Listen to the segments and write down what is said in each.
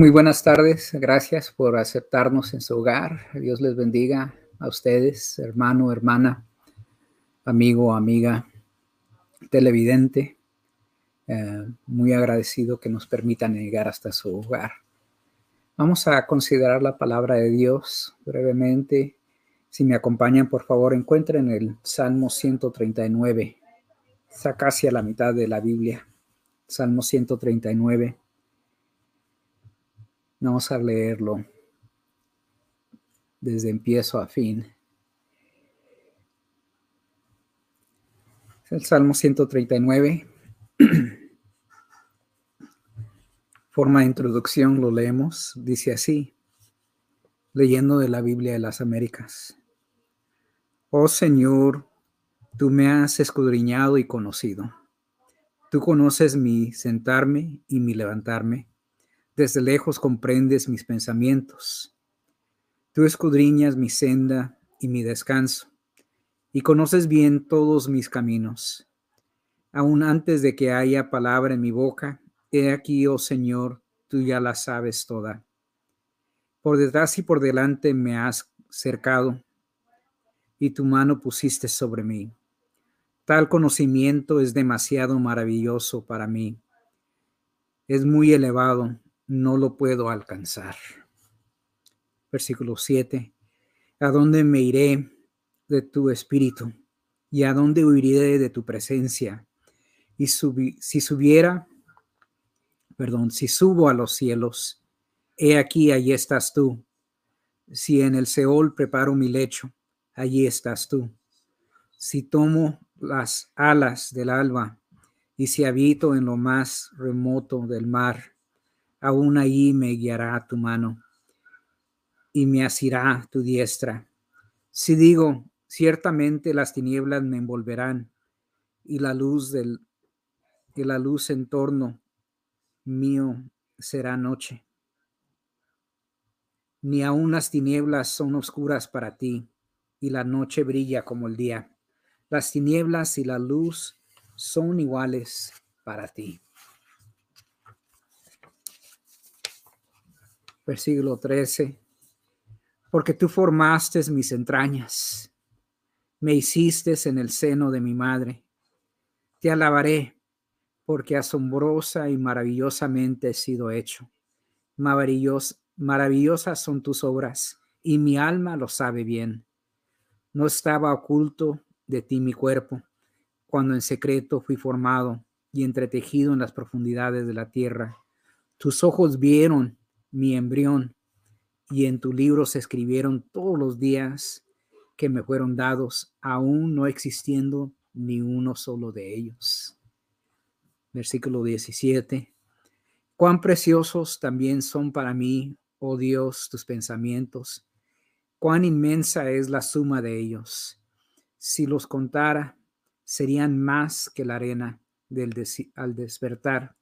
Muy buenas tardes, gracias por aceptarnos en su hogar. Dios les bendiga a ustedes, hermano, hermana, amigo, amiga, televidente. Eh, muy agradecido que nos permitan llegar hasta su hogar. Vamos a considerar la palabra de Dios brevemente. Si me acompañan, por favor, encuentren el Salmo 139. Está casi a la mitad de la Biblia. Salmo 139. Vamos a leerlo desde empiezo a fin. Es el Salmo 139. Forma de introducción lo leemos. Dice así, leyendo de la Biblia de las Américas. Oh Señor, tú me has escudriñado y conocido. Tú conoces mi sentarme y mi levantarme desde lejos comprendes mis pensamientos. Tú escudriñas mi senda y mi descanso, y conoces bien todos mis caminos. Aún antes de que haya palabra en mi boca, he aquí, oh Señor, tú ya la sabes toda. Por detrás y por delante me has cercado, y tu mano pusiste sobre mí. Tal conocimiento es demasiado maravilloso para mí. Es muy elevado no lo puedo alcanzar. Versículo 7. ¿A dónde me iré de tu espíritu? ¿Y a dónde huiré de tu presencia? Y si subiera, perdón, si subo a los cielos, he aquí, allí estás tú. Si en el Seol preparo mi lecho, allí estás tú. Si tomo las alas del alba y si habito en lo más remoto del mar, aún ahí me guiará tu mano y me asirá tu diestra. Si digo, ciertamente las tinieblas me envolverán y la luz del y la luz en torno mío será noche. Ni aun las tinieblas son oscuras para ti, y la noche brilla como el día. Las tinieblas y la luz son iguales para ti. Versículo 13, porque tú formaste mis entrañas, me hiciste en el seno de mi madre. Te alabaré, porque asombrosa y maravillosamente he sido hecho. maravillosas son tus obras, y mi alma lo sabe bien. No estaba oculto de ti mi cuerpo, cuando en secreto fui formado y entretejido en las profundidades de la tierra. Tus ojos vieron mi embrión, y en tu libro se escribieron todos los días que me fueron dados, aún no existiendo ni uno solo de ellos. Versículo 17. Cuán preciosos también son para mí, oh Dios, tus pensamientos. Cuán inmensa es la suma de ellos. Si los contara, serían más que la arena del al despertar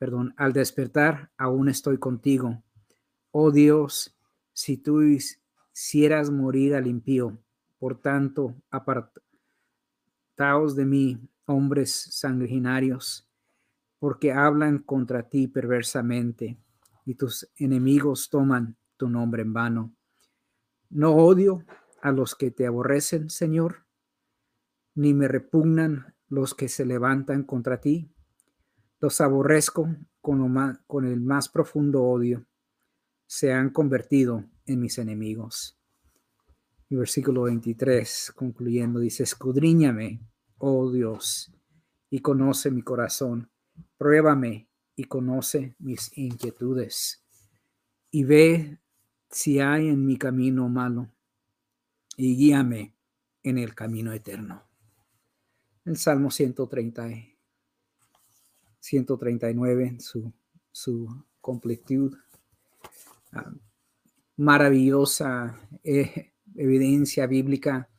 perdón, al despertar aún estoy contigo. Oh Dios, si tú hicieras morir al impío, por tanto, apartaos de mí, hombres sanguinarios, porque hablan contra ti perversamente, y tus enemigos toman tu nombre en vano. No odio a los que te aborrecen, Señor, ni me repugnan los que se levantan contra ti. Los aborrezco con, con el más profundo odio. Se han convertido en mis enemigos. Y versículo 23, concluyendo, dice, escudriñame, oh Dios, y conoce mi corazón. Pruébame y conoce mis inquietudes. Y ve si hay en mi camino malo, y guíame en el camino eterno. El Salmo 130 139 su, su completud. Ah, maravillosa eh, evidencia bíblica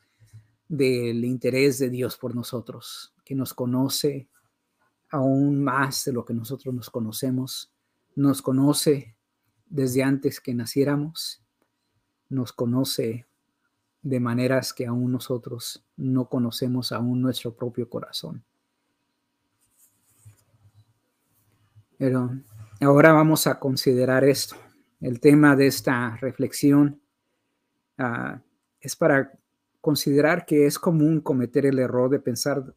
del interés de Dios por nosotros, que nos conoce aún más de lo que nosotros nos conocemos, nos conoce desde antes que naciéramos, nos conoce de maneras que aún nosotros no conocemos aún nuestro propio corazón. Pero Ahora vamos a considerar esto. El tema de esta reflexión ah, es para considerar que es común cometer el error de pensar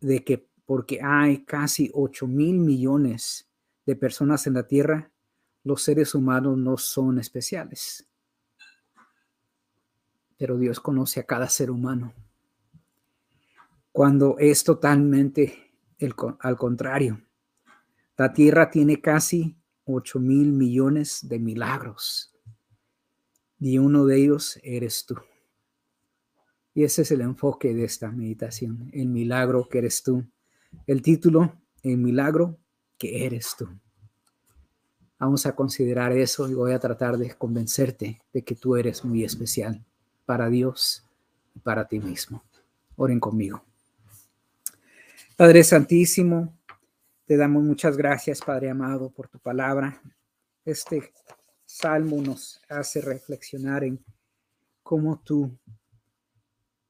de que porque hay casi 8 mil millones de personas en la Tierra, los seres humanos no son especiales. Pero Dios conoce a cada ser humano. Cuando es totalmente el, al contrario. La Tierra tiene casi 8 mil millones de milagros. Y uno de ellos eres tú. Y ese es el enfoque de esta meditación, el milagro que eres tú. El título, el milagro que eres tú. Vamos a considerar eso y voy a tratar de convencerte de que tú eres muy especial para Dios y para ti mismo. Oren conmigo. Padre Santísimo, te damos muchas gracias, Padre amado, por tu palabra. Este salmo nos hace reflexionar en cómo tú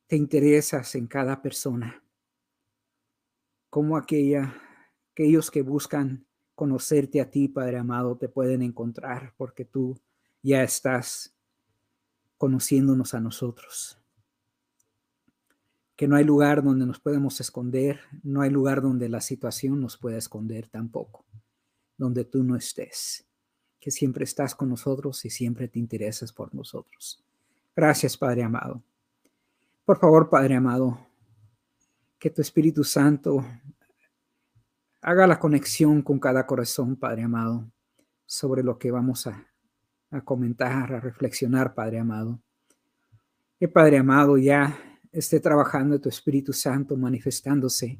te interesas en cada persona, como aquella, aquellos que buscan conocerte a ti, Padre amado, te pueden encontrar porque tú ya estás conociéndonos a nosotros. Que no hay lugar donde nos podemos esconder, no hay lugar donde la situación nos pueda esconder tampoco, donde tú no estés, que siempre estás con nosotros y siempre te interesas por nosotros. Gracias, Padre amado. Por favor, Padre amado, que tu Espíritu Santo haga la conexión con cada corazón, Padre amado, sobre lo que vamos a, comentar, a reflexionar, Padre amado. Que Padre amado ya esté trabajando tu Espíritu Santo manifestándose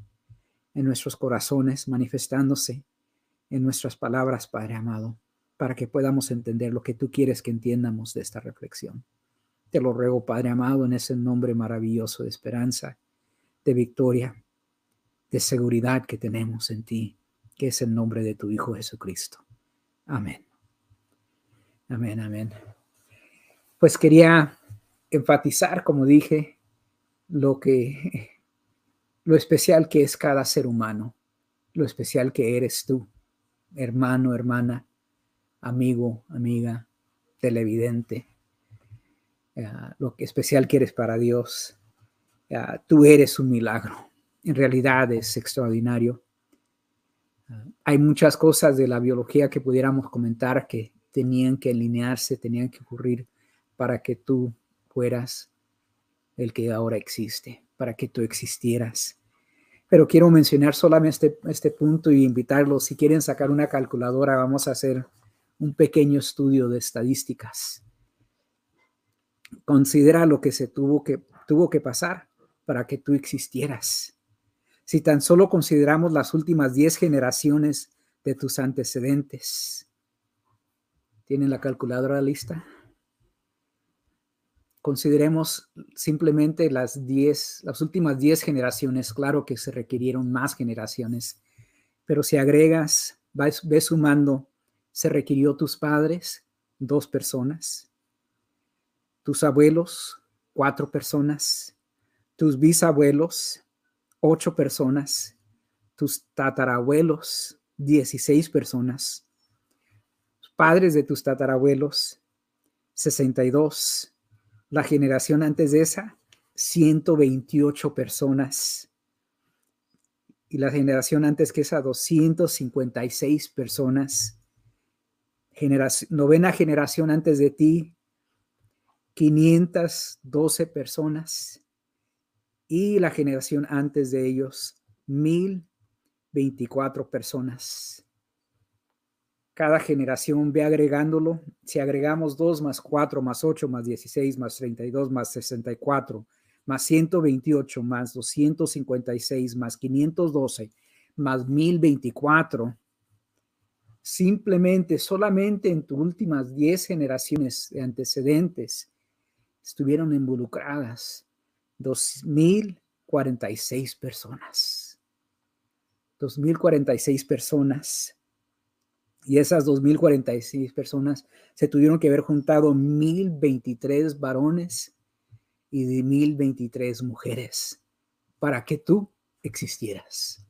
en nuestros corazones, manifestándose en nuestras palabras, Padre amado, para que podamos entender lo que tú quieres que entiendamos de esta reflexión. Te lo ruego, Padre amado, en ese nombre maravilloso de esperanza, de victoria, de seguridad que tenemos en ti, que es el nombre de tu Hijo Jesucristo. Amén. Amén, amén. Pues quería enfatizar, como dije, lo que lo especial que es cada ser humano, lo especial que eres tú, hermano, hermana, amigo, amiga, televidente, lo que especial que eres para Dios. tú eres un milagro. En realidad es extraordinario. hay muchas cosas de la biología que pudiéramos comentar que tenían que alinearse, tenían que ocurrir para que tú fueras el que ahora existe, para que tú existieras. Pero quiero mencionar solamente este, este punto y invitarlos, si quieren sacar una calculadora, vamos a hacer un pequeño estudio de estadísticas Considera lo que se tuvo que, tuvo que pasar para que tú existieras. Si tan solo consideramos las últimas 10 generaciones de tus antecedentes. ¿Tienen la calculadora lista? Consideremos simplemente las 10, las últimas 10 generaciones. Claro que se requirieron más generaciones, pero si agregas, ves sumando, se requirió tus padres, dos personas, tus abuelos, cuatro personas, tus bisabuelos, ocho personas, tus tatarabuelos, dieciséis personas, padres de tus tatarabuelos, sesenta y dos, la generación antes de esa, ciento veintiocho personas, y la generación antes que esa, seis personas, novena generación antes de ti, 512 personas. Y la generación antes de ellos, 1024 personas. Cada generación ve agregándolo. Si agregamos 2 más 4 más 8 más 16 más 32 más 64 más 128 más 256 más 512 más 1024, simplemente, solamente en tus últimas 10 generaciones de antecedentes, estuvieron involucradas 2.046 personas. 2.046 personas. Y esas 2.046 personas se tuvieron que haber juntado 1.023 varones y de 1.023 mujeres para que tú existieras.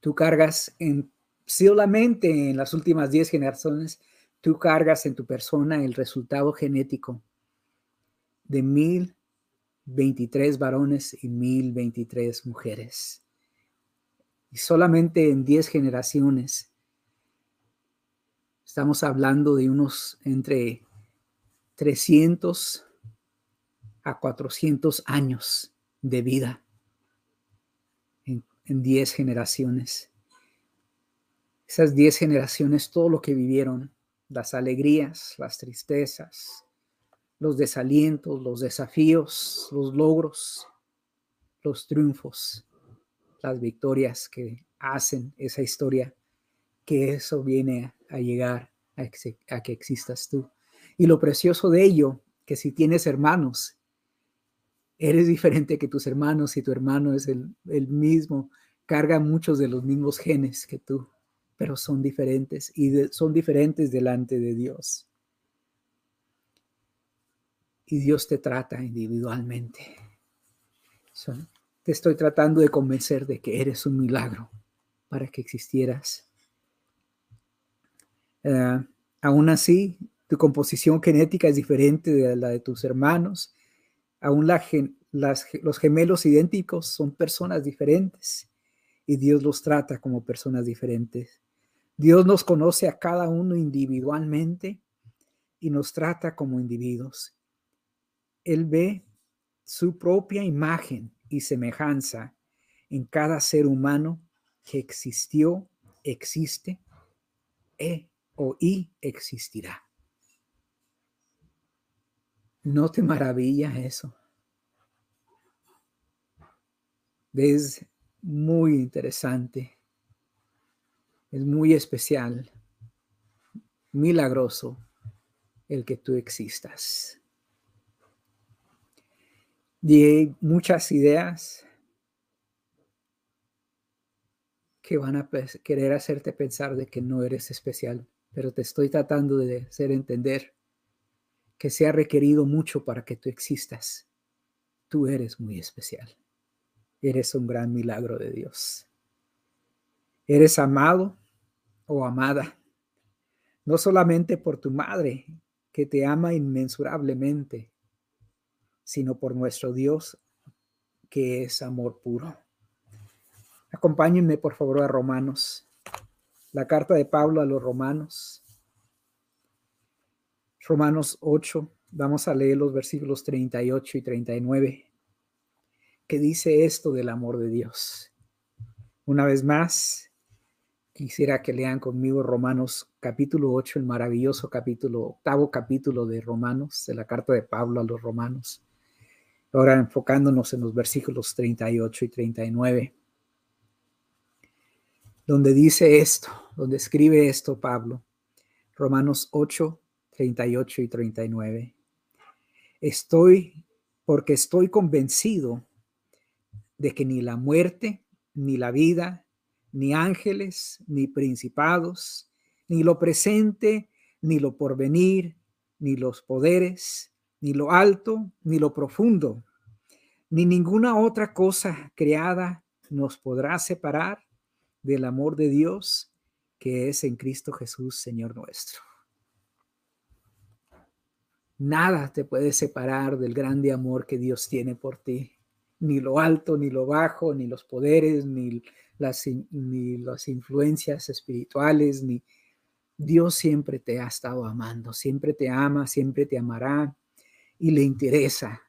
Tú cargas en solamente en las últimas 10 generaciones tú cargas en tu persona el resultado genético de 1023 varones y 1023 mujeres. Y solamente en 10 generaciones estamos hablando de unos entre 300 a 400 años de vida en, 10 generaciones. Esas 10 generaciones, todo lo que vivieron, las alegrías, las tristezas, los desalientos, los desafíos, los logros, los triunfos, las victorias que hacen esa historia, que eso viene a, llegar a, que existas tú. Y lo precioso de ello, que si tienes hermanos, eres diferente que tus hermanos y tu hermano es el, mismo, carga muchos de los mismos genes que tú, pero son diferentes y son diferentes delante de Dios. Y Dios te trata individualmente. te estoy tratando de convencer de que eres un milagro para que existieras. Uh, aún así, tu composición genética es diferente de la de tus hermanos Aún los gemelos idénticos son personas diferentes y Dios los trata como personas diferentes. Dios nos conoce a cada uno individualmente y nos trata como individuos. Él ve su propia imagen y semejanza en cada ser humano que existió, existe e o y existirá. ¿No te maravilla eso? Es muy interesante, es muy especial, milagroso el que tú existas. Y hay muchas ideas que van a querer hacerte pensar de que no eres especial, pero te estoy tratando de hacer entender que se ha requerido mucho para que tú existas. Tú eres muy especial. Eres un gran milagro de Dios. Eres amado o amada, no solamente por tu madre, que te ama inmensurablemente, sino por nuestro Dios, que es amor puro. Acompáñenme, por favor, a Romanos, la carta de Pablo a los Romanos, Romanos 8, vamos a leer los versículos 38 y 39, que dice esto del amor de Dios. Una vez más, quisiera que lean conmigo Romanos capítulo 8, el maravilloso capítulo, octavo capítulo de Romanos, de la carta de Pablo a los Romanos. Ahora enfocándonos en los versículos 38 y 39, donde dice esto, donde escribe esto Pablo. Romanos 8, 38 y 39. Estoy, porque estoy convencido de que ni la muerte, ni la vida, ni ángeles, ni principados, ni lo presente, ni lo porvenir, ni los poderes, ni lo alto, ni lo profundo, ni ninguna otra cosa creada nos podrá separar del amor de Dios que es en Cristo Jesús, Señor nuestro. Nada te puede separar del grande amor que Dios tiene por ti. Ni lo alto, ni lo bajo, ni los poderes, ni las, ni las influencias espirituales, ni Dios siempre te ha estado amando, siempre te ama, siempre te amará y le interesa.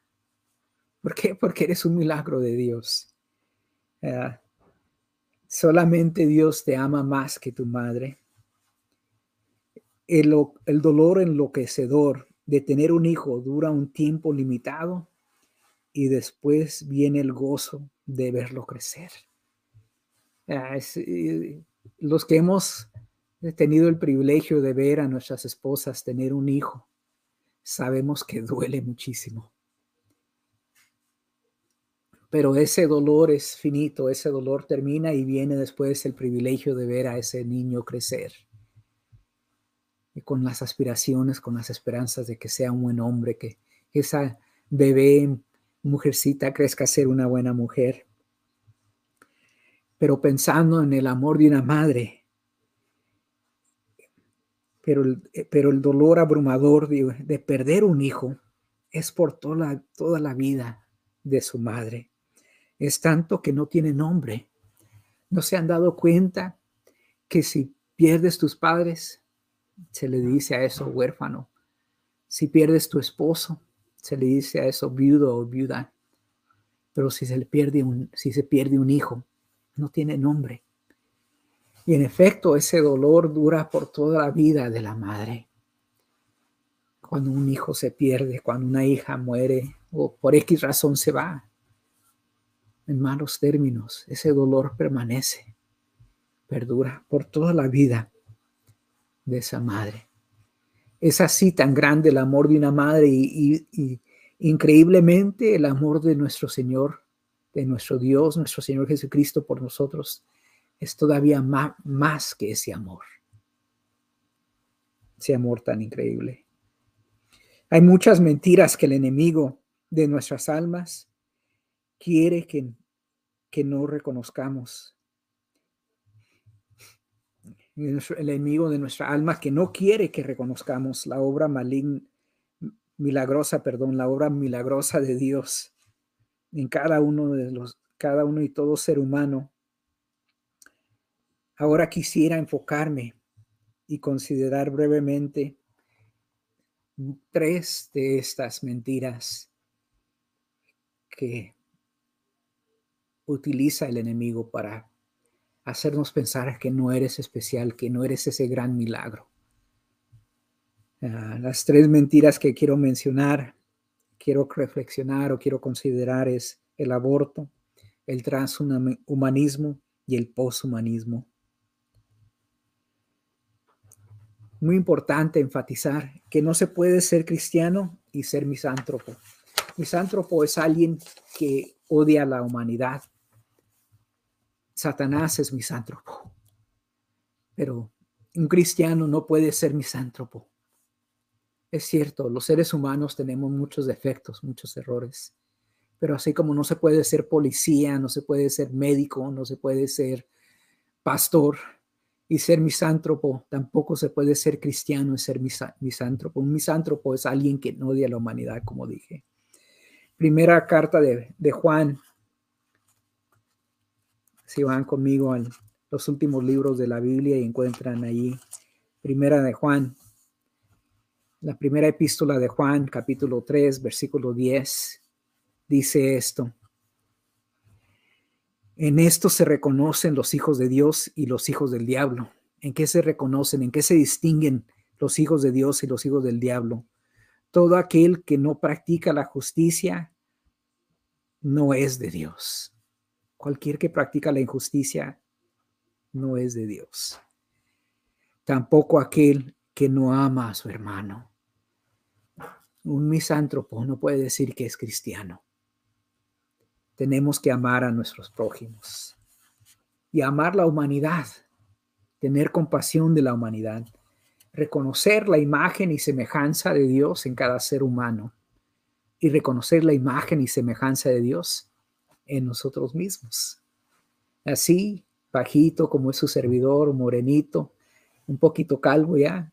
¿Por qué? Porque eres un milagro de Dios. Ah, solamente Dios te ama más que tu madre. El, el dolor enloquecedor de tener un hijo dura un tiempo limitado y después viene el gozo de verlo crecer. Ah, eh, los que hemos tenido el privilegio de ver a nuestras esposas tener un hijo, sabemos que duele muchísimo. Pero ese dolor es finito, ese dolor termina y viene después el privilegio de ver a ese niño crecer y con las aspiraciones, con las esperanzas de que sea un buen hombre, que esa bebé mujercita crezca a ser una buena mujer. Pero pensando en el amor de una madre pero el, eh, dolor abrumador de, de, perder un hijo es por toda toda la vida de su madre. Es tanto que no tiene nombre. No se han dado cuenta que si pierdes tus padres, se le dice a eso huérfano. Si pierdes tu esposo, se le dice a eso viudo o viuda. Pero si se le pierde un, si se pierde un hijo, no tiene nombre. Y en efecto, ese dolor dura por toda la vida de la madre. Cuando un hijo se pierde, cuando una hija muere o por X razón se va, en malos términos, ese dolor permanece, perdura por toda la vida de esa madre. Es así tan grande el amor de una madre y, increíblemente el amor de nuestro Señor, de nuestro Dios, nuestro Señor Jesucristo por nosotros es todavía más, más que ese amor. Ese amor tan increíble. Hay muchas mentiras que el enemigo de nuestras almas quiere que, que no reconozcamos. El enemigo de nuestra alma que no quiere que reconozcamos la obra maligna, milagrosa, perdón, la obra milagrosa de Dios en cada uno de los, cada uno y todo ser humano Ahora quisiera enfocarme y considerar brevemente tres de estas mentiras que utiliza el enemigo para hacernos pensar que no eres especial, que no eres ese gran milagro. Ah, las tres mentiras que quiero mencionar, quiero reflexionar o quiero considerar es el aborto, el transhumanismo y el poshumanismo. muy importante enfatizar que no se puede ser cristiano y ser misántropo. Misántropo es alguien que odia a la humanidad. Satanás es misántropo. Pero un cristiano no puede ser misántropo. Es cierto, los seres humanos tenemos muchos defectos, muchos errores. Pero así como no se puede ser policía, no se puede ser médico, no se puede ser pastor, y ser misántropo. Tampoco se puede ser cristiano y ser misántropo. Un misántropo es alguien que odia a la humanidad, como dije. Primera carta de, Juan. Si van conmigo a los últimos libros de la Biblia y encuentran allí. Primera de Juan. La primera epístola de Juan, capítulo 3, versículo 10, dice esto. En esto se reconocen los hijos de Dios y los hijos del diablo. ¿En qué se reconocen? ¿En qué se distinguen los hijos de Dios y los hijos del diablo? Todo aquel que no practica la justicia no es de Dios. Cualquier que practica la injusticia no es de Dios. Tampoco aquel que no ama a su hermano. Un misántropo no puede decir que es cristiano tenemos que amar a nuestros prójimos y amar la humanidad, tener compasión de la humanidad, reconocer la imagen y semejanza de Dios en cada ser humano y reconocer la imagen y semejanza de Dios en nosotros mismos. Así, bajito como es su servidor, morenito, un poquito calvo ya,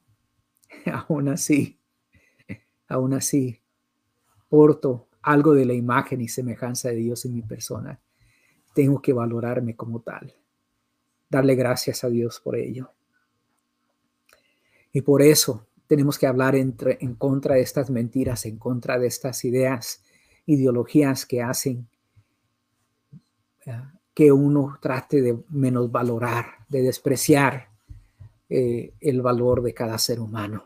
aún así, aún así, porto algo de la imagen y semejanza de Dios en mi persona, tengo que valorarme como tal, darle gracias a Dios por ello. Y por eso tenemos que hablar entre, en contra de estas mentiras, en contra de estas ideas, ideologías que hacen que uno trate de menosvalorar, de despreciar eh, el valor de cada ser humano.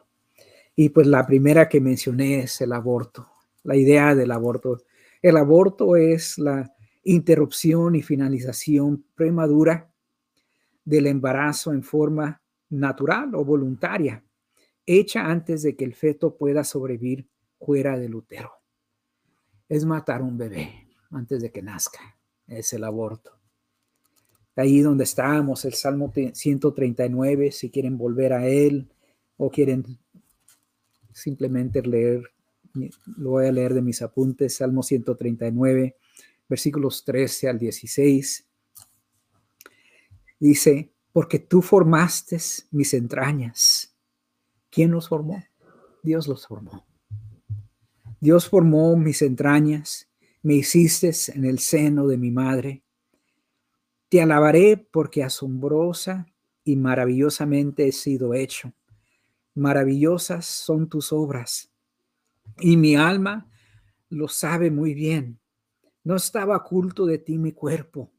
Y pues la primera que mencioné es el aborto la idea del aborto. El aborto es la interrupción y finalización premadura del embarazo en forma natural o voluntaria, hecha antes de que el feto pueda sobrevivir fuera del útero. Es matar un bebé antes de que nazca. Es el aborto. Ahí donde estábamos, el Salmo 139, si quieren volver a él o quieren simplemente leer lo voy a leer de mis apuntes, Salmo 139, versículos 13 al 16. Dice, porque tú formaste mis entrañas, ¿Quién los formó? Dios los formó. Dios formó mis entrañas, me hiciste en el seno de mi madre. Te alabaré porque asombrosa y maravillosamente he sido hecho. Maravillosas son tus obras y mi alma lo sabe muy bien. No estaba oculto de ti mi cuerpo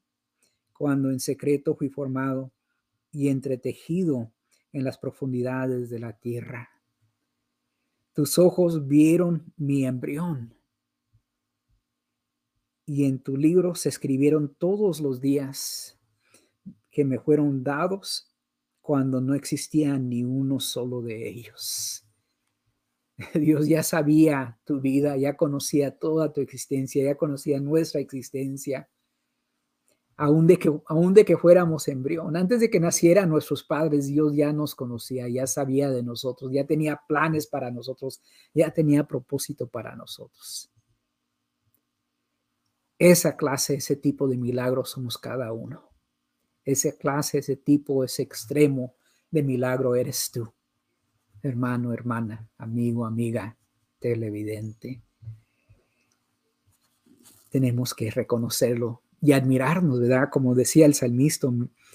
cuando en secreto fui formado y entretejido en las profundidades de la tierra. Tus ojos vieron mi embrión y en tu libro se escribieron todos los días que me fueron dados cuando no existía ni uno solo de ellos. Dios ya sabía tu vida, ya conocía toda tu existencia, ya conocía nuestra existencia aún de que, aún de que fuéramos embrión. Antes de que nacieran nuestros padres, Dios ya nos conocía, ya sabía de nosotros, ya tenía planes para nosotros, ya tenía propósito para nosotros. Esa clase, ese tipo de milagros somos cada uno. Esa clase, ese tipo, ese extremo de milagro eres tú, hermano, hermana, amigo, amiga, televidente. Tenemos que reconocerlo y admirarnos, ¿verdad? Como decía el salmista,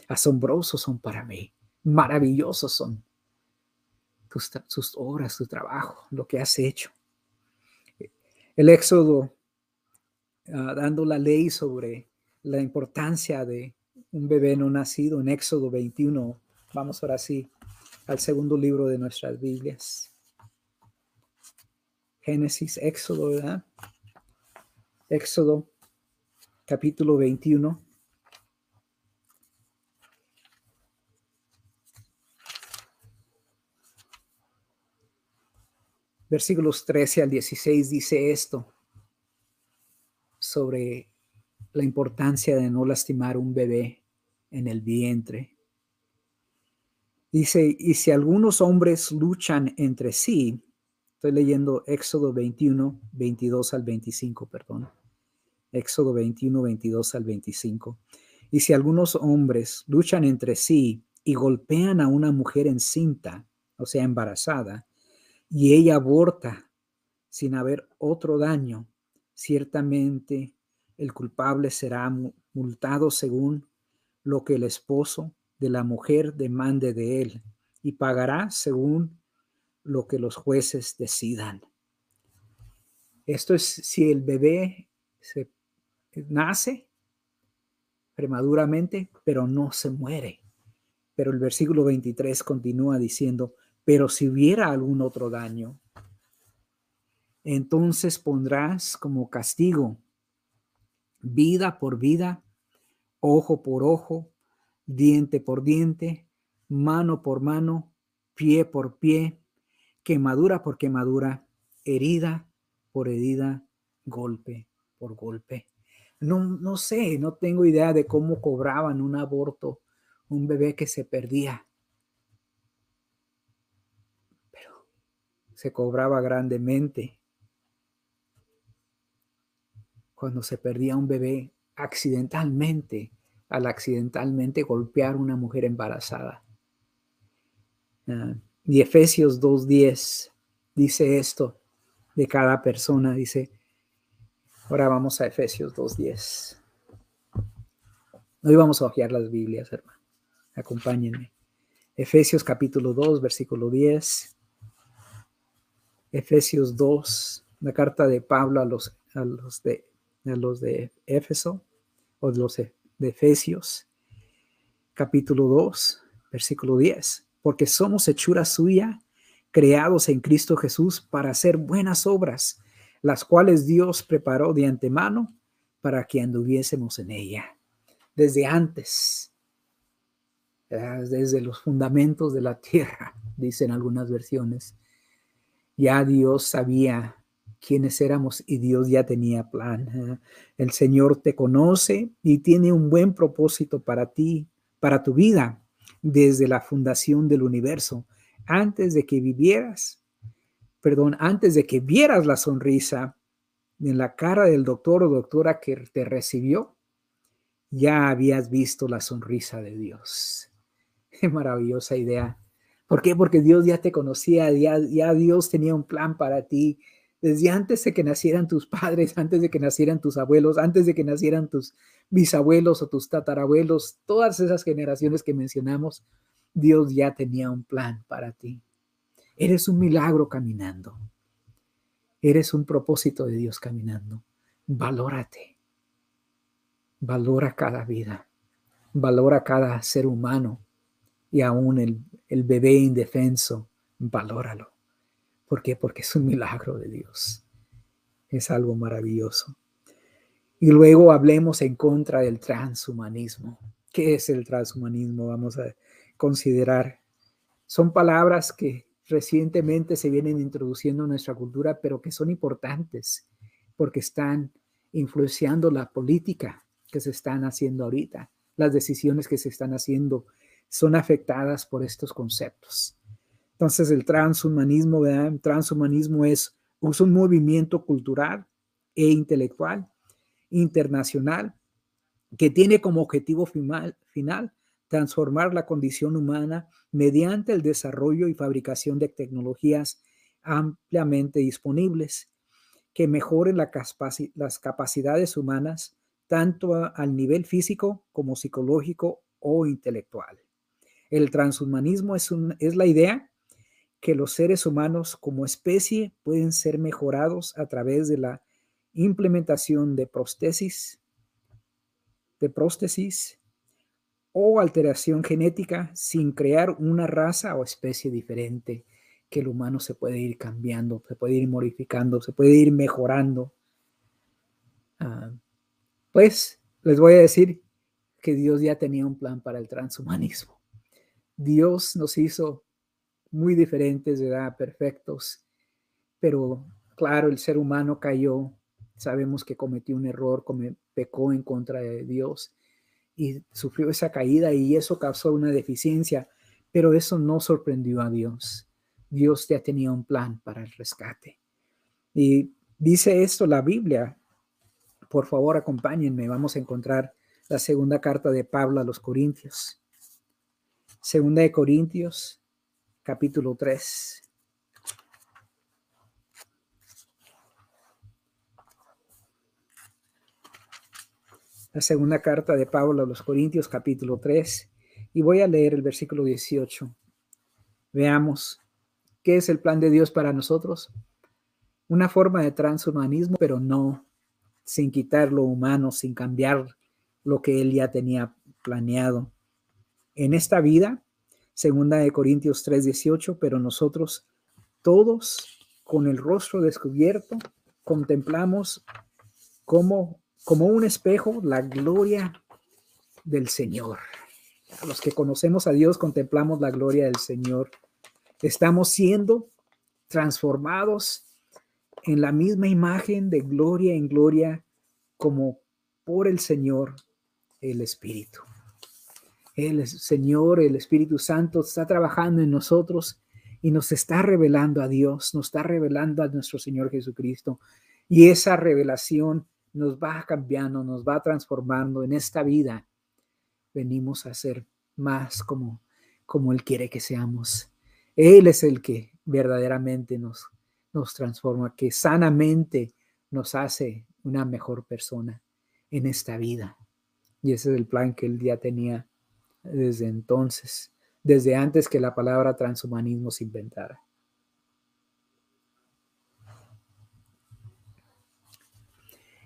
asombrosos son para mí, maravillosos son tus, sus obras, tu trabajo, lo que has hecho. El Éxodo, ah, dando la ley sobre la importancia de un bebé no nacido, en Éxodo 21, vamos ahora sí al segundo libro de nuestras Biblias. Génesis, Éxodo, ¿verdad? Éxodo capítulo 21. Versículos 13 al 16 dice esto sobre la importancia de no lastimar un bebé en el vientre. Dice, y si algunos hombres luchan entre sí, estoy leyendo Éxodo 21, 22 al 25, perdón. Éxodo 21, 22 al 25. Y si algunos hombres luchan entre sí y golpean a una mujer encinta, o sea, embarazada, y ella aborta sin haber otro daño, ciertamente el culpable será multado según lo que el esposo de la mujer demande de él y pagará según lo que los jueces decidan. Esto es si el bebé se nace prematuramente, pero no se muere. Pero el versículo 23 continúa diciendo, pero si hubiera algún otro daño, entonces pondrás como castigo vida por vida, ojo por ojo, diente por diente, mano por mano, pie por pie, quemadura por quemadura, herida por herida, golpe por golpe. No, no sé, no tengo idea de cómo cobraban un aborto, un bebé que se perdía. Pero se cobraba grandemente cuando se perdía un bebé accidentalmente, al accidentalmente golpear una mujer embarazada. Ah, y Efesios 2.10 dice esto de cada persona, dice, Ahora vamos a Efesios 2.10. Hoy vamos a ojear las Biblias, hermano. Acompáñenme. Efesios capítulo 2, versículo 10. Efesios 2, la carta de Pablo a los, a los, de, los de Éfeso, o los de, de Efesios, capítulo 2, versículo 10. Porque somos hechura suya, creados en Cristo Jesús para hacer buenas obras las cuales Dios preparó de antemano para que anduviésemos en ella, desde antes, desde los fundamentos de la tierra, dicen algunas versiones. Ya Dios sabía quiénes éramos y Dios ya tenía plan. El Señor te conoce y tiene un buen propósito para ti, para tu vida, desde la fundación del universo. Antes de que vivieras, perdón, antes de que vieras la sonrisa en la cara del doctor o doctora que te recibió, ya habías visto la sonrisa de Dios. Qué maravillosa idea ¿Por qué? Porque Dios ya te conocía, ya Dios tenía un plan para ti. Desde antes de que nacieran tus padres, antes de que nacieran tus abuelos, antes de que nacieran tus bisabuelos o tus tatarabuelos, todas esas generaciones que mencionamos, Dios ya tenía un plan para ti. Eres un milagro caminando. Eres un propósito de Dios caminando. Valórate. Valora cada vida. Valora cada ser humano y aún el, el bebé indefenso. Valóralo. ¿Por qué? Porque es un milagro de Dios. Es algo maravilloso. Y luego hablemos en contra del transhumanismo. ¿Qué es el transhumanismo? Vamos a considerar. Son palabras que recientemente se vienen introduciendo en nuestra cultura, pero que son importantes porque están influenciando la política que se están haciendo ahorita. Las decisiones que se están haciendo son afectadas por estos conceptos. Entonces el transhumanismo, transhumanismo es, un movimiento cultural e intelectual internacional que tiene como objetivo final, transformar la condición humana mediante el desarrollo y fabricación de tecnologías ampliamente disponibles que mejoren las capacidades humanas tanto al nivel físico como psicológico o intelectual. El transhumanismo es la idea que los seres humanos como especie pueden ser mejorados a través de la implementación de prótesis, de prótesis o alteración genética sin crear una raza o especie diferente que el humano se puede ir cambiando, se puede ir modificando, se puede ir mejorando. Ah, pues les voy a decir que Dios ya tenía un plan para el transhumanismo. Dios nos hizo muy diferentes, ¿verdad? Perfectos, pero claro, el ser humano cayó, sabemos que cometió un error, pecó en contra de Dios y sufrió esa caída y eso causó una deficiencia, pero eso no sorprendió a Dios. Dios ya tenía un plan para el rescate. Y dice esto la Biblia. Por favor, acompáñenme. Vamos a encontrar la segunda carta de Pablo a los Corintios. Segunda de Corintios, capítulo 3. la segunda carta de Pablo a los Corintios capítulo 3 y voy a leer el versículo 18. Veamos qué es el plan de Dios para nosotros. Una forma de transhumanismo, pero no sin quitar lo humano, sin cambiar lo que él ya tenía planeado. En esta vida, segunda de Corintios 3:18, pero nosotros todos con el rostro descubierto contemplamos cómo como un espejo la gloria del Señor. A los que conocemos a Dios contemplamos la gloria del Señor. Estamos siendo transformados en la misma imagen de gloria en gloria como por el Señor el Espíritu. El Señor, el Espíritu Santo está trabajando en nosotros y nos está revelando a Dios, nos está revelando a nuestro Señor Jesucristo. Y esa revelación nos va cambiando, nos va transformando en esta vida. Venimos a ser más como, como Él quiere que seamos. Él es el que verdaderamente nos, nos transforma, que sanamente nos hace una mejor persona en esta vida. Y ese es el plan que Él ya tenía desde entonces, desde antes que la palabra transhumanismo se inventara.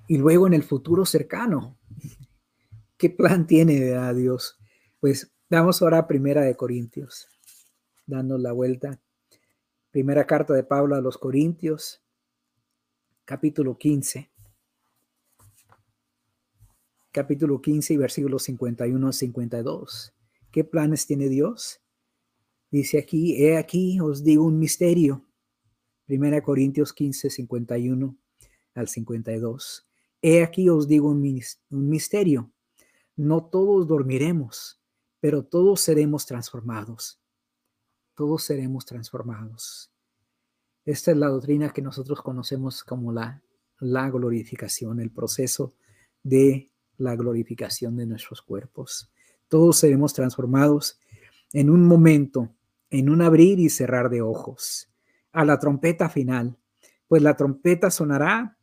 Y luego en el futuro cercano, ¿qué plan tiene a Dios? Pues vamos ahora a Primera de Corintios, dando la vuelta. Primera carta de Pablo a los Corintios, capítulo 15. Capítulo 15 y versículos 51 a 52. ¿Qué planes tiene Dios? Dice aquí, he aquí, os digo un misterio. Primera Corintios 15, 51 al 52. He aquí os digo un misterio. No todos dormiremos, pero todos seremos transformados. Todos seremos transformados. Esta es la doctrina que nosotros conocemos como la, la glorificación, el proceso de la glorificación de nuestros cuerpos. Todos seremos transformados en un momento en un abrir y cerrar de ojos, a la trompeta final, pues la trompeta sonará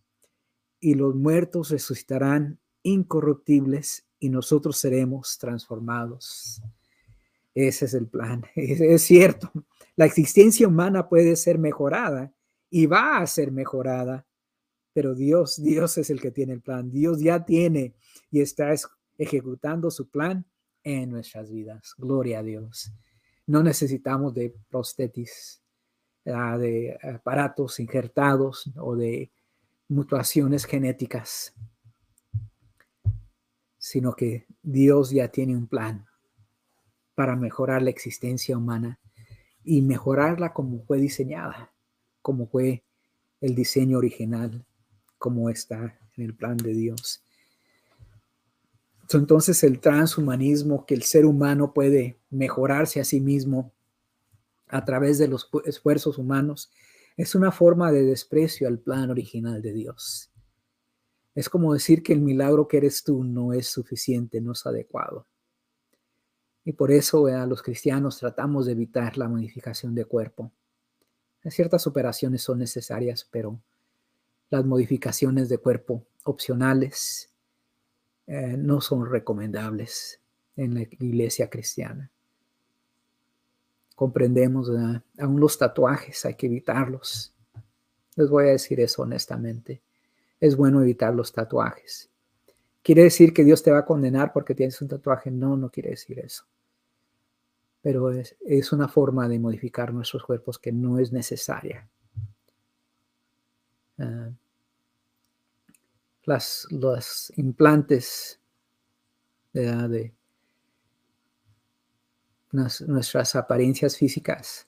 y los muertos resucitarán incorruptibles y nosotros seremos transformados. Ese es el plan. Es, cierto, la existencia humana puede ser mejorada y va a ser mejorada, pero Dios, Dios es el que tiene el plan. Dios ya tiene y está ejecutando su plan en nuestras vidas. Gloria a Dios. No necesitamos de prostétis, ah, de aparatos injertados o de mutaciones genéticas, sino que Dios ya tiene un plan para mejorar la existencia humana y mejorarla como fue diseñada, como fue el diseño original, como está en el plan de Dios. Entonces el transhumanismo, que el ser humano puede mejorarse a sí mismo a través de los esfuerzos humanos, es una forma de desprecio al plan original de Dios. Es como decir que el milagro que eres tú no es suficiente, no es adecuado. Y por eso a los cristianos tratamos de evitar la modificación de cuerpo. Ciertas operaciones son necesarias, pero las modificaciones de cuerpo opcionales eh, no son recomendables en la iglesia cristiana. Comprendemos, aún los tatuajes hay que evitarlos. Les voy a decir eso honestamente. Es bueno evitar los tatuajes. ¿Quiere decir que Dios te va a condenar porque tienes un tatuaje? No, no quiere decir eso. Pero es, es una forma de modificar nuestros cuerpos que no es necesaria. Uh, las, los implantes de, nuestras apariencias físicas.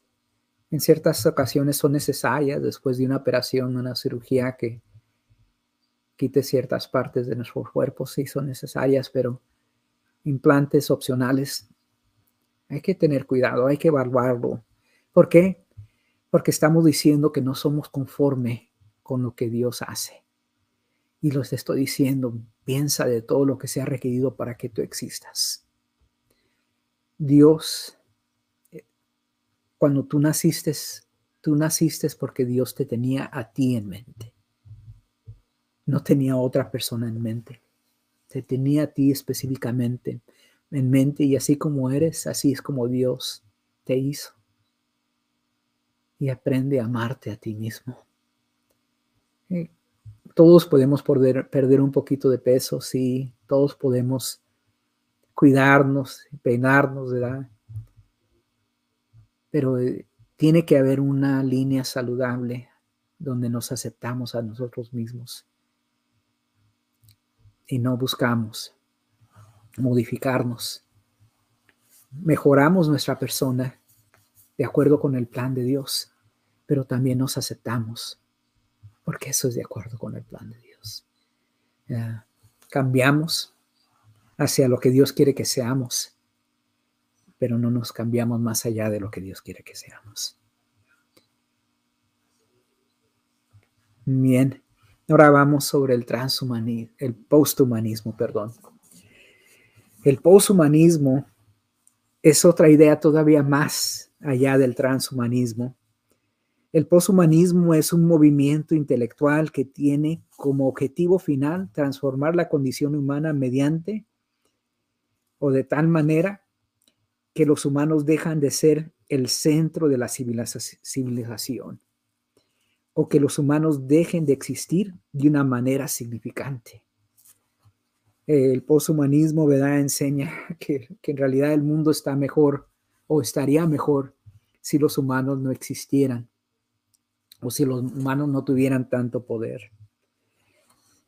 En ciertas ocasiones son necesarias después de una operación, una cirugía que quite ciertas partes de nuestro cuerpo, sí son necesarias, pero implantes opcionales hay que tener cuidado, hay que evaluarlo. ¿Por qué? Porque estamos diciendo que no somos conforme con lo que Dios hace. Y los estoy diciendo, piensa de todo lo que se ha requerido para que tú existas. Dios, eh, cuando tú naciste, tú naciste porque Dios te tenía a ti en mente. No tenía otra persona en mente. Te tenía a ti específicamente en mente y así como eres, así es como Dios te hizo. Y aprende a amarte a ti mismo. Todos podemos perder, perder un poquito de peso, sí, todos podemos cuidarnos, peinarnos, ¿verdad? Pero eh, tiene que haber una línea saludable donde nos aceptamos a nosotros mismos y no buscamos modificarnos. Mejoramos nuestra persona de acuerdo con el plan de Dios, pero también nos aceptamos porque eso es de acuerdo con el plan de Dios. cambiamos hacia lo que Dios quiere que seamos, pero no nos cambiamos más allá de lo que Dios quiere que seamos. Bien, ahora vamos sobre el transhumanismo, el posthumanismo, perdón. El posthumanismo es otra idea todavía más allá del transhumanismo el poshumanismo es un movimiento intelectual que tiene como objetivo final transformar la condición humana mediante o de tal manera que los humanos dejan de ser el centro de la civilización o que los humanos dejen de existir de una manera significante. El poshumanismo ¿verdad? enseña que, que en realidad el mundo está mejor o estaría mejor si los humanos no existieran o si los humanos no tuvieran tanto poder.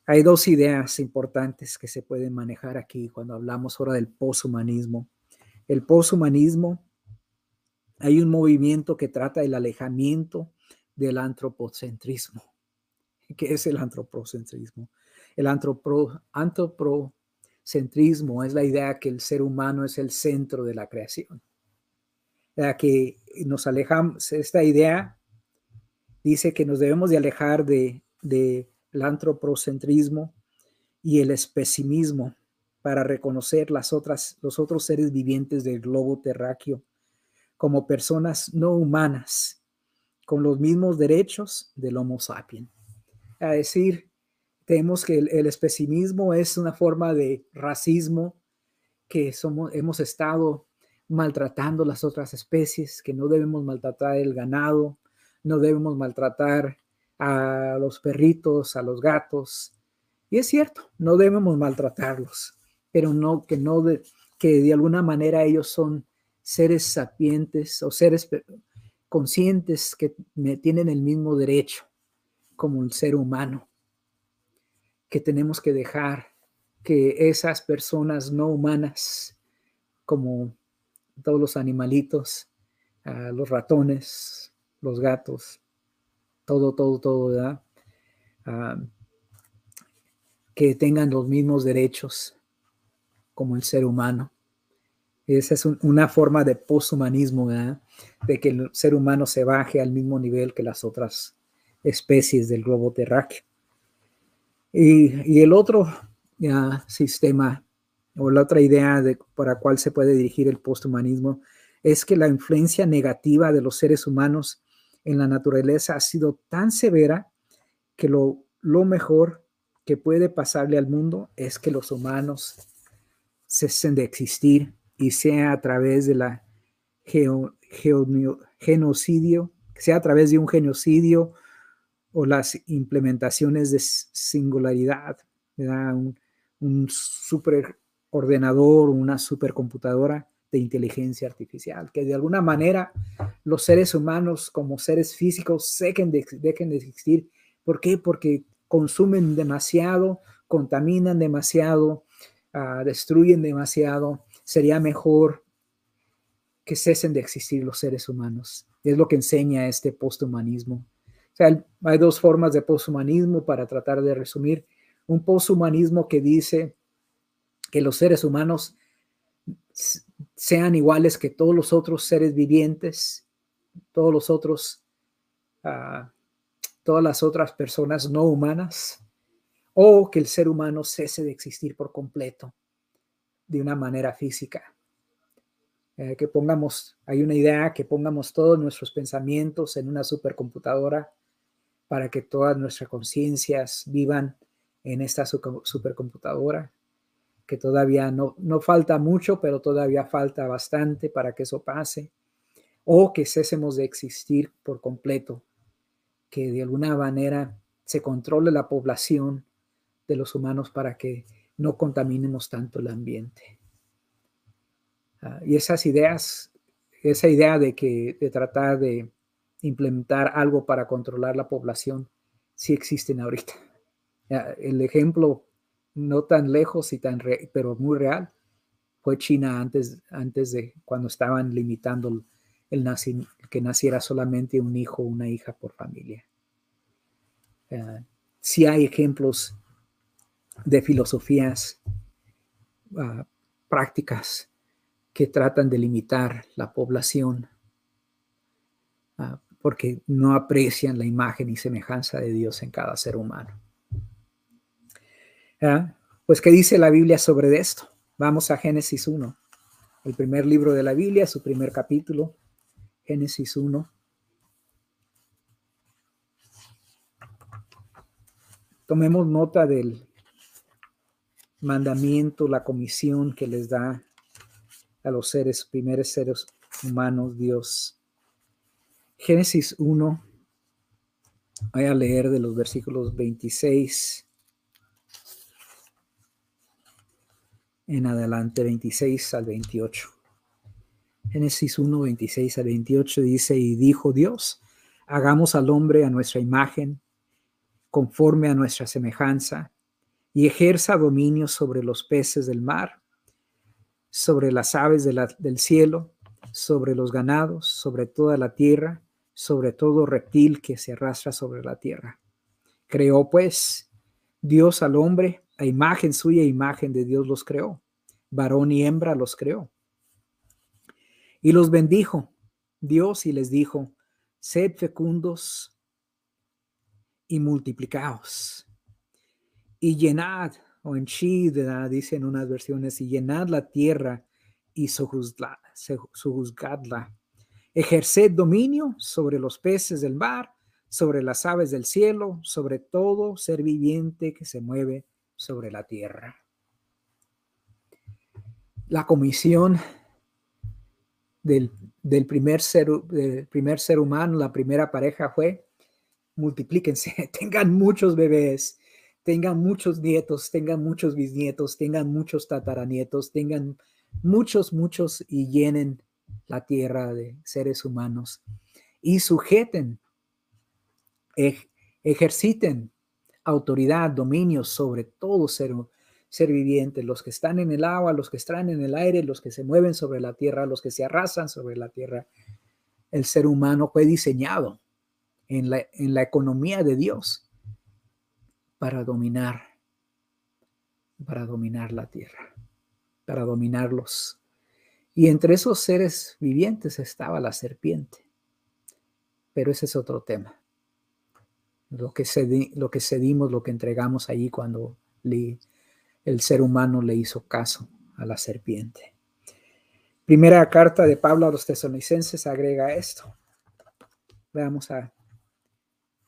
Hay dos ideas importantes que se pueden manejar aquí cuando hablamos ahora del poshumanismo. El poshumanismo, hay un movimiento que trata el alejamiento del antropocentrismo. ¿Qué es el antropocentrismo? El antropocentrismo es la idea que el ser humano es el centro de la creación. La que nos alejamos, esta idea dice que nos debemos de alejar de, del antropocentrismo y el especimismo para reconocer las otras, los otros seres vivientes del globo terráqueo como personas no humanas, con los mismos derechos del Homo sapiens. Es decir, tenemos que el, el especimismo es una forma de racismo que somos, hemos estado maltratando las otras especies, que no debemos maltratar el ganado, no debemos maltratar a los perritos, a los gatos. Y es cierto, no debemos maltratarlos, pero no que no de, que de alguna manera ellos son seres sapientes o seres conscientes que tienen el mismo derecho como el ser humano, que tenemos que dejar que esas personas no humanas, como todos los animalitos, los ratones, los gatos, todo, todo, todo, ¿verdad? Ah, que tengan los mismos derechos como el ser humano. Esa es una forma de poshumanismo, ¿verdad? de que el ser humano se baje al mismo nivel que las otras especies del globo terráqueo. Y, el otro sistema o la otra idea de, para cual se puede dirigir el posthumanismo es que la influencia negativa de los seres humanos en la naturaleza ha sido tan severa que lo, lo mejor que puede pasarle al mundo es que los humanos cesen de existir y sea a través de la genocidio, sea a través de un genocidio o las implementaciones de singularidad, un, un super ordenador, una supercomputadora de inteligencia artificial, que de alguna manera los seres humanos como seres físicos dejen de, de existir. ¿Por qué? Porque consumen demasiado, contaminan demasiado, uh, destruyen demasiado. Sería mejor que cesen de existir los seres humanos. Es lo que enseña este posthumanismo. O sea, hay dos formas de posthumanismo para tratar de resumir. Un posthumanismo que dice que los seres humanos sean iguales que todos los otros seres vivientes, todos los otros, uh, todas las otras personas no humanas, o que el ser humano cese de existir por completo de una manera física. Eh, que pongamos, hay una idea que pongamos todos nuestros pensamientos en una supercomputadora para que todas nuestras conciencias vivan en esta supercomputadora que todavía no, no falta mucho, pero todavía falta bastante para que eso pase, o que cesemos de existir por completo, que de alguna manera se controle la población de los humanos para que no contaminemos tanto el ambiente. Ah, y esas ideas, esa idea de que de tratar de implementar algo para controlar la población, sí existen ahorita. El ejemplo no tan lejos y tan pero muy real, fue China antes, antes de cuando estaban limitando el, que naciera solamente un hijo o una hija por familia. Uh, sí hay ejemplos de filosofías ah, prácticas que tratan de limitar la población ah, porque no aprecian la imagen y semejanza de Dios en cada ser humano. Pues, ¿qué dice la Biblia sobre esto? Vamos a Génesis 1, el primer libro de la Biblia, su primer capítulo, Génesis 1. Tomemos nota del mandamiento, la comisión que les da a los seres, primeros seres humanos, Dios. Génesis 1, voy a leer de los versículos 26 en adelante, 26 al 28. Génesis 1, 26 al 28 dice, y dijo Dios, hagamos al hombre a nuestra imagen, conforme a nuestra semejanza, y ejerza dominio sobre los peces del mar, sobre las aves del cielo, sobre los ganados, sobre toda la tierra, sobre todo reptil que se arrastra sobre la tierra. Creó pues Dios al hombre a imagen suya, imagen de Dios los creó. Varón y hembra los creó. Y los bendijo Dios y les dijo, sed fecundos y multiplicaos. Y llenad, o henchid, dicen unas versiones, y llenad la tierra y sojuzgadla. Ejerced dominio sobre los peces del mar, sobre las aves del cielo, sobre todo ser viviente que se mueve sobre la tierra. La comisión del, primer, ser, del primer ser humano, la primera pareja fue, multiplíquense, tengan muchos bebés, tengan muchos nietos, tengan muchos bisnietos, tengan muchos tataranietos, tengan muchos, muchos y llenen la tierra de seres humanos y sujeten, ejerciten autoridad, dominio sobre todo ser, ser viviente, los que están en el agua, los que están en el aire, los que se mueven sobre la tierra, los que se arrasan sobre la tierra. El ser humano fue diseñado en la, en la economía de Dios para dominar, para dominar la tierra, para dominarlos. Y entre esos seres vivientes estaba la serpiente. Pero ese es otro tema. Lo que, lo que cedimos, lo que entregamos allí cuando el ser humano le hizo caso a la serpiente. Primera carta de Pablo a los tesalonicenses agrega esto. Veamos a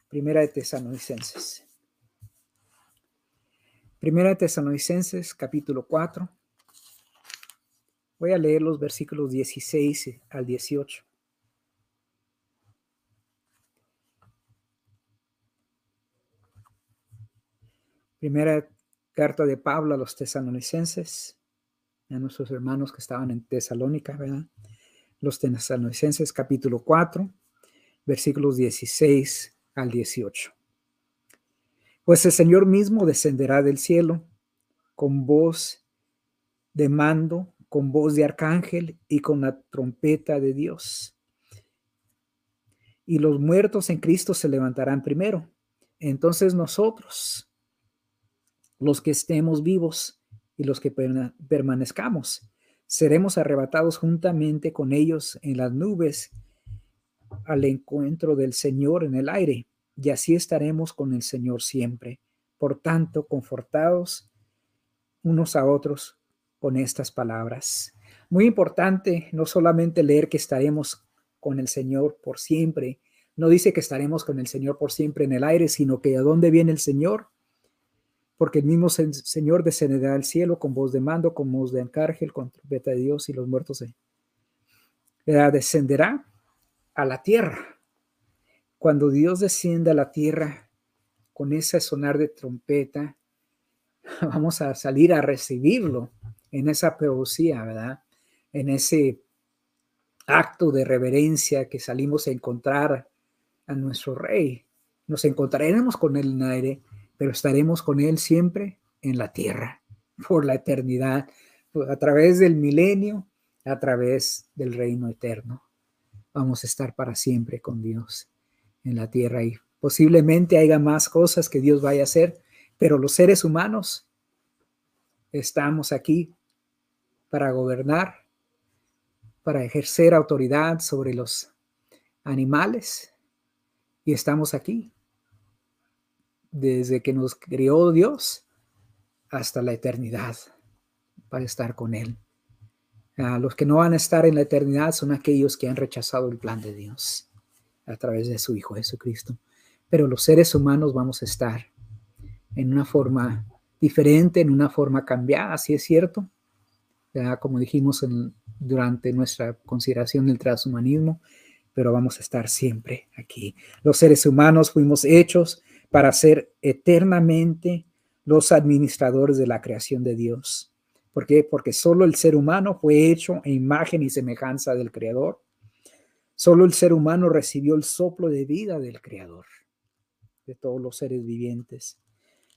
Primera de Tesalonicenses. Primera de Tesalonicenses, capítulo 4. Voy a leer los versículos 16 al 18. Primera carta de Pablo a los tesalonicenses, a nuestros hermanos que estaban en Tesalónica, ¿verdad? Los tesalonicenses capítulo 4, versículos 16 al 18. Pues el Señor mismo descenderá del cielo con voz de mando, con voz de arcángel y con la trompeta de Dios. Y los muertos en Cristo se levantarán primero. Entonces nosotros, los que estemos vivos y los que permanezcamos, seremos arrebatados juntamente con ellos en las nubes al encuentro del Señor en el aire y así estaremos con el Señor siempre. Por tanto, confortados unos a otros con estas palabras. Muy importante no solamente leer que estaremos con el Señor por siempre, no dice que estaremos con el Señor por siempre en el aire, sino que a dónde viene el Señor, porque el mismo Señor descenderá al cielo con voz de mando, con voz de encárgel, con trompeta de Dios y los muertos se, descenderá a la tierra cuando Dios descienda a la tierra con ese sonar de trompeta, vamos a salir a recibirlo en esa peosía, ¿verdad? En ese acto de reverencia que salimos a encontrar a nuestro rey. Nos encontraremos con él en aire, pero estaremos con él siempre en la tierra, por la eternidad, a través del milenio, a través del reino eterno. Vamos a estar para siempre con Dios en la tierra y posiblemente haya más cosas que Dios vaya a hacer, pero los seres humanos estamos aquí para gobernar, para ejercer autoridad sobre los animales y estamos aquí desde que nos creó Dios hasta la eternidad para estar con Él. los que no van a estar en la eternidad son aquellos que han rechazado el plan de Dios a través de su Hijo Jesucristo. Pero los seres humanos vamos a estar en una forma diferente, en una forma cambiada, así es cierto. Ya, como dijimos durante nuestra consideración del transhumanismo, pero vamos a estar siempre aquí. Los seres humanos fuimos hechos para ser eternamente los administradores de la creación de Dios. ¿Por qué? Porque solo el ser humano fue hecho en imagen y semejanza del Creador Solo el ser humano recibió el soplo de vida del Creador, de todos los seres vivientes.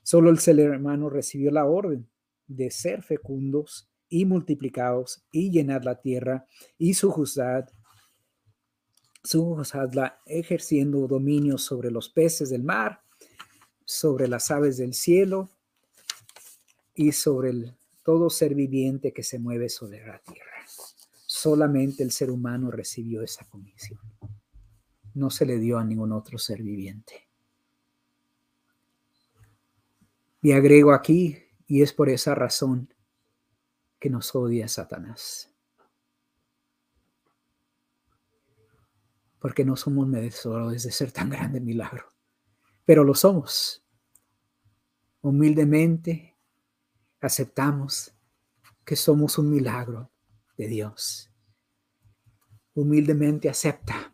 Solo el ser humano recibió la orden de ser fecundos y multiplicados y llenar la tierra y su justad, su la ejerciendo dominio sobre los peces del mar, sobre las aves del cielo y sobre el, todo ser viviente que se mueve sobre la tierra. Solamente el ser humano recibió esa comisión. No se le dio a ningún otro ser viviente. Y agrego aquí, y es por esa razón que nos odia Satanás. porque no somos merecedores de ser tan grande milagro, pero lo somos. Humildemente aceptamos que somos un milagro de Dios. Humildemente acepta,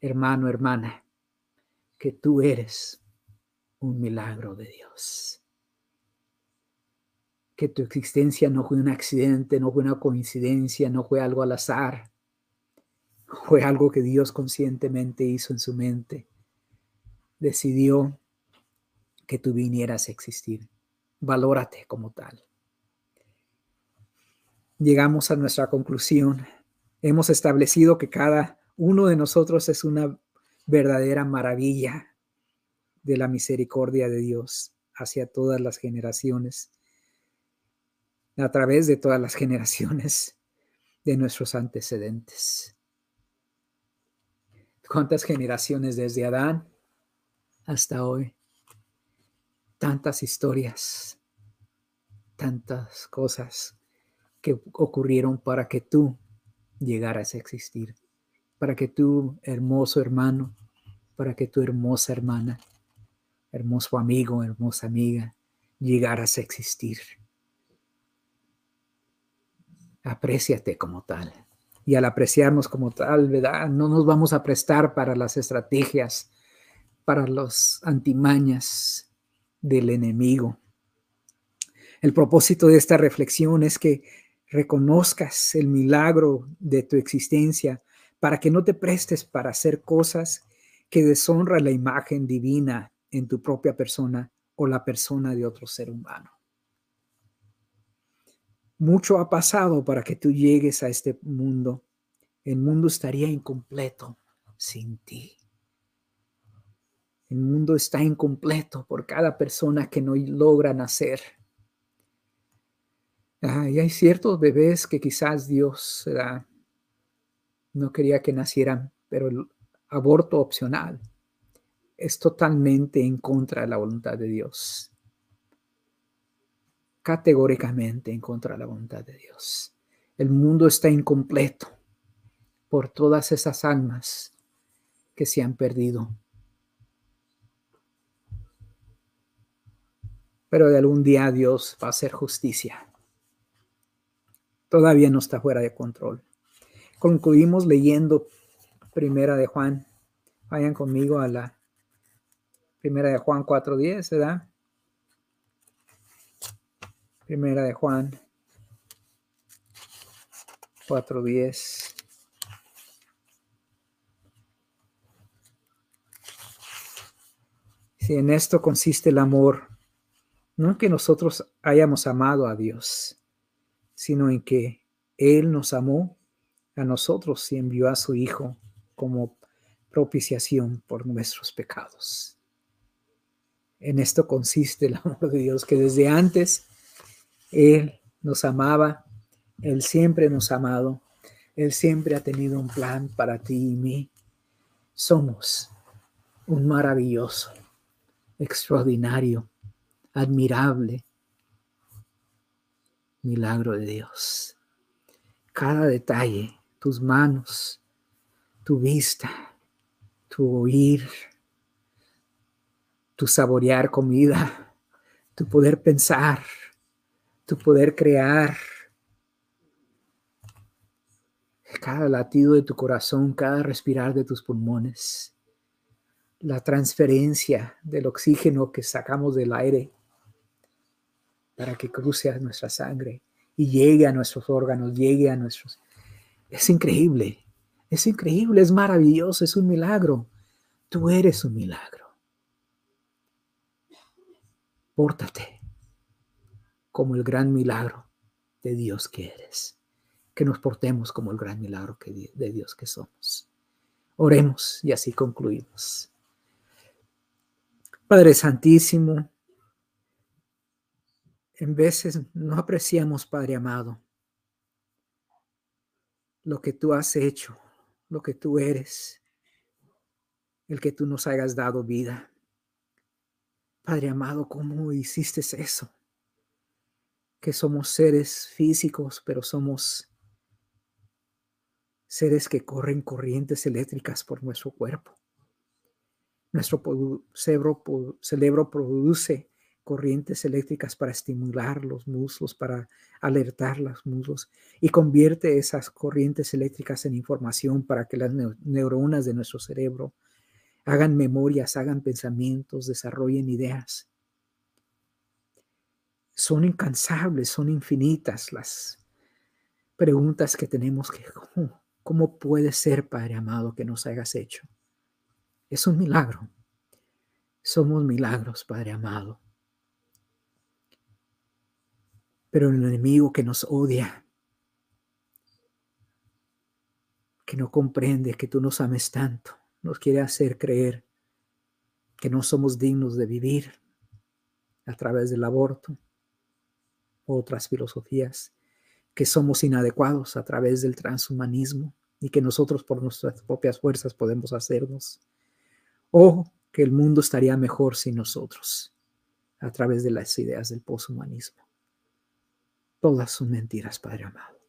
hermano, hermana, que tú eres un milagro de Dios. Que tu existencia no fue un accidente, no fue una coincidencia, no fue algo al azar. Fue algo que Dios conscientemente hizo en su mente. Decidió que tú vinieras a existir. Valórate como tal. Llegamos a nuestra conclusión. Hemos establecido que cada uno de nosotros es una verdadera maravilla de la misericordia de Dios hacia todas las generaciones, a través de todas las generaciones de nuestros antecedentes. ¿Cuántas generaciones desde Adán hasta hoy? Tantas historias, tantas cosas que ocurrieron para que tú llegaras a existir, para que tú, hermoso hermano, para que tu hermosa hermana, hermoso amigo, hermosa amiga, llegaras a existir. Apréciate como tal. Y al apreciarnos como tal. No nos vamos a prestar para las estrategias, para los antimañas del enemigo. El propósito de esta reflexión es que reconozcas el milagro de tu existencia para que no te prestes para hacer cosas que deshonran la imagen divina en tu propia persona o la persona de otro ser humano. Mucho ha pasado para que tú llegues a este mundo. El mundo estaría incompleto sin ti. El mundo está incompleto por cada persona que no logra nacer y hay ciertos bebés que quizás Dios no quería que nacieran, pero el aborto opcional es totalmente en contra de la voluntad de Dios. Categóricamente en contra de la voluntad de Dios. El mundo está incompleto por todas esas almas que se han perdido. Pero de algún día Dios va a hacer justicia todavía no está fuera de control. Concluimos leyendo Primera de Juan. Vayan conmigo a la Primera de Juan 4.10, ¿verdad? Primera de Juan 4.10. Si en esto consiste el amor, no que nosotros hayamos amado a Dios, sino en que Él nos amó a nosotros y envió a su Hijo como propiciación por nuestros pecados. En esto consiste el amor de Dios, que desde antes Él nos amaba, Él siempre nos ha amado, Él siempre ha tenido un plan para ti y mí. Somos un maravilloso, extraordinario, admirable, milagro de Dios. Cada detalle, tus manos, tu vista, tu oír, tu saborear comida, tu poder pensar, tu poder crear. Cada latido de tu corazón, cada respirar de tus pulmones, la transferencia del oxígeno que sacamos del aire para que cruce a nuestra sangre y llegue a nuestros órganos, llegue a nuestros... Es increíble, es increíble, es maravilloso, es un milagro. Tú eres un milagro. Pórtate como el gran milagro de Dios que eres. Que nos portemos como el gran milagro de Dios que somos. Oremos y así concluimos. Padre Santísimo, en veces no apreciamos, Padre amado, lo que tú has hecho, lo que tú eres, el que tú nos hayas dado vida. Padre amado, ¿cómo hiciste eso? Que somos seres físicos, pero somos seres que corren corrientes eléctricas por nuestro cuerpo. Nuestro cerebro, cerebro produce corrientes eléctricas para estimular los muslos, para alertar los muslos y convierte esas corrientes eléctricas en información para que las neuronas de nuestro cerebro hagan memorias, hagan pensamientos, desarrollen ideas. Son incansables, son infinitas las preguntas que tenemos que, ¿cómo, cómo puede ser, Padre amado, que nos hayas hecho? Es un milagro. Somos milagros, Padre amado. Pero el enemigo que nos odia, que no comprende que tú nos ames tanto, nos quiere hacer creer que no somos dignos de vivir a través del aborto, otras filosofías, que somos inadecuados a través del transhumanismo y que nosotros por nuestras propias fuerzas podemos hacernos, o que el mundo estaría mejor sin nosotros a través de las ideas del poshumanismo. Todas son mentiras, Padre amado.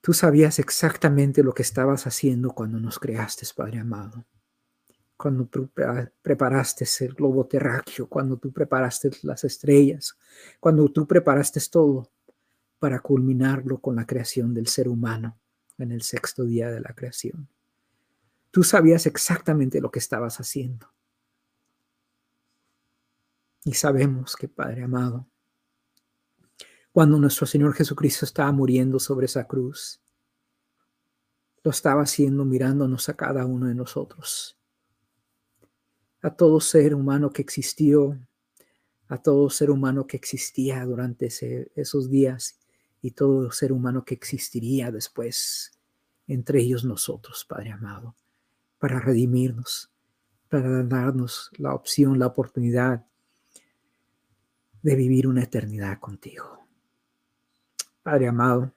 Tú sabías exactamente lo que estabas haciendo cuando nos creaste, Padre amado. Cuando preparaste el globo terráqueo, cuando tú preparaste las estrellas, cuando tú preparaste todo para culminarlo con la creación del ser humano en el sexto día de la creación. Tú sabías exactamente lo que estabas haciendo. Y sabemos que, Padre amado, cuando nuestro Señor Jesucristo estaba muriendo sobre esa cruz. Lo estaba haciendo mirándonos a cada uno de nosotros, a todo ser humano que existió, a todo ser humano que existía durante esos días y todo ser humano que existiría después, entre ellos nosotros, Padre amado, para redimirnos, para darnos la opción, la oportunidad de vivir una eternidad contigo. Padre amado,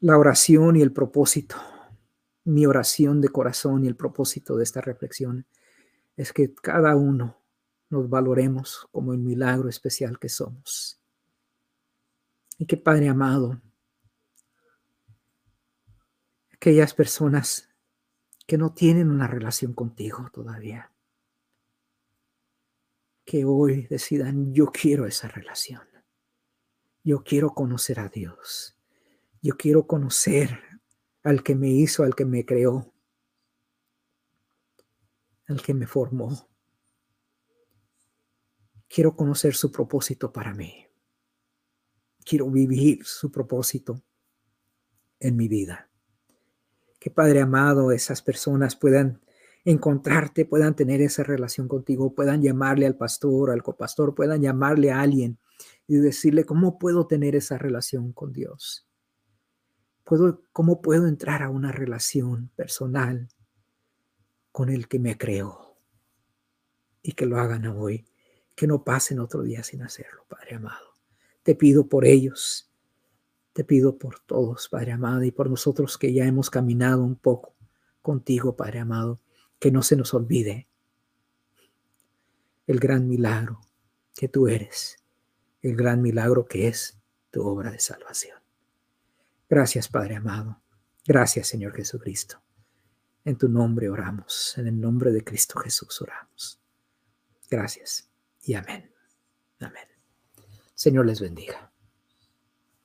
la oración y el propósito, mi oración de corazón y el propósito de esta reflexión es que cada uno nos valoremos como el milagro especial que somos. Y que Padre amado, aquellas personas que no tienen una relación contigo todavía, que hoy decidan, yo quiero esa relación. Yo quiero conocer a Dios. Yo quiero conocer al que me hizo, al que me creó, al que me formó. Quiero conocer su propósito para mí. Quiero vivir su propósito en mi vida. Que Padre amado, esas personas puedan encontrarte, puedan tener esa relación contigo, puedan llamarle al pastor, al copastor, puedan llamarle a alguien y decirle, ¿cómo puedo tener esa relación con Dios? ¿Puedo, ¿Cómo puedo entrar a una relación personal con el que me creó? Y que lo hagan hoy, que no pasen otro día sin hacerlo, Padre amado. Te pido por ellos, te pido por todos, Padre amado, y por nosotros que ya hemos caminado un poco contigo, Padre amado, que no se nos olvide el gran milagro que tú eres el gran milagro que es tu obra de salvación. Gracias, Padre amado. Gracias, Señor Jesucristo. En tu nombre oramos, en el nombre de Cristo Jesús oramos. Gracias y amén. Amén. Señor les bendiga.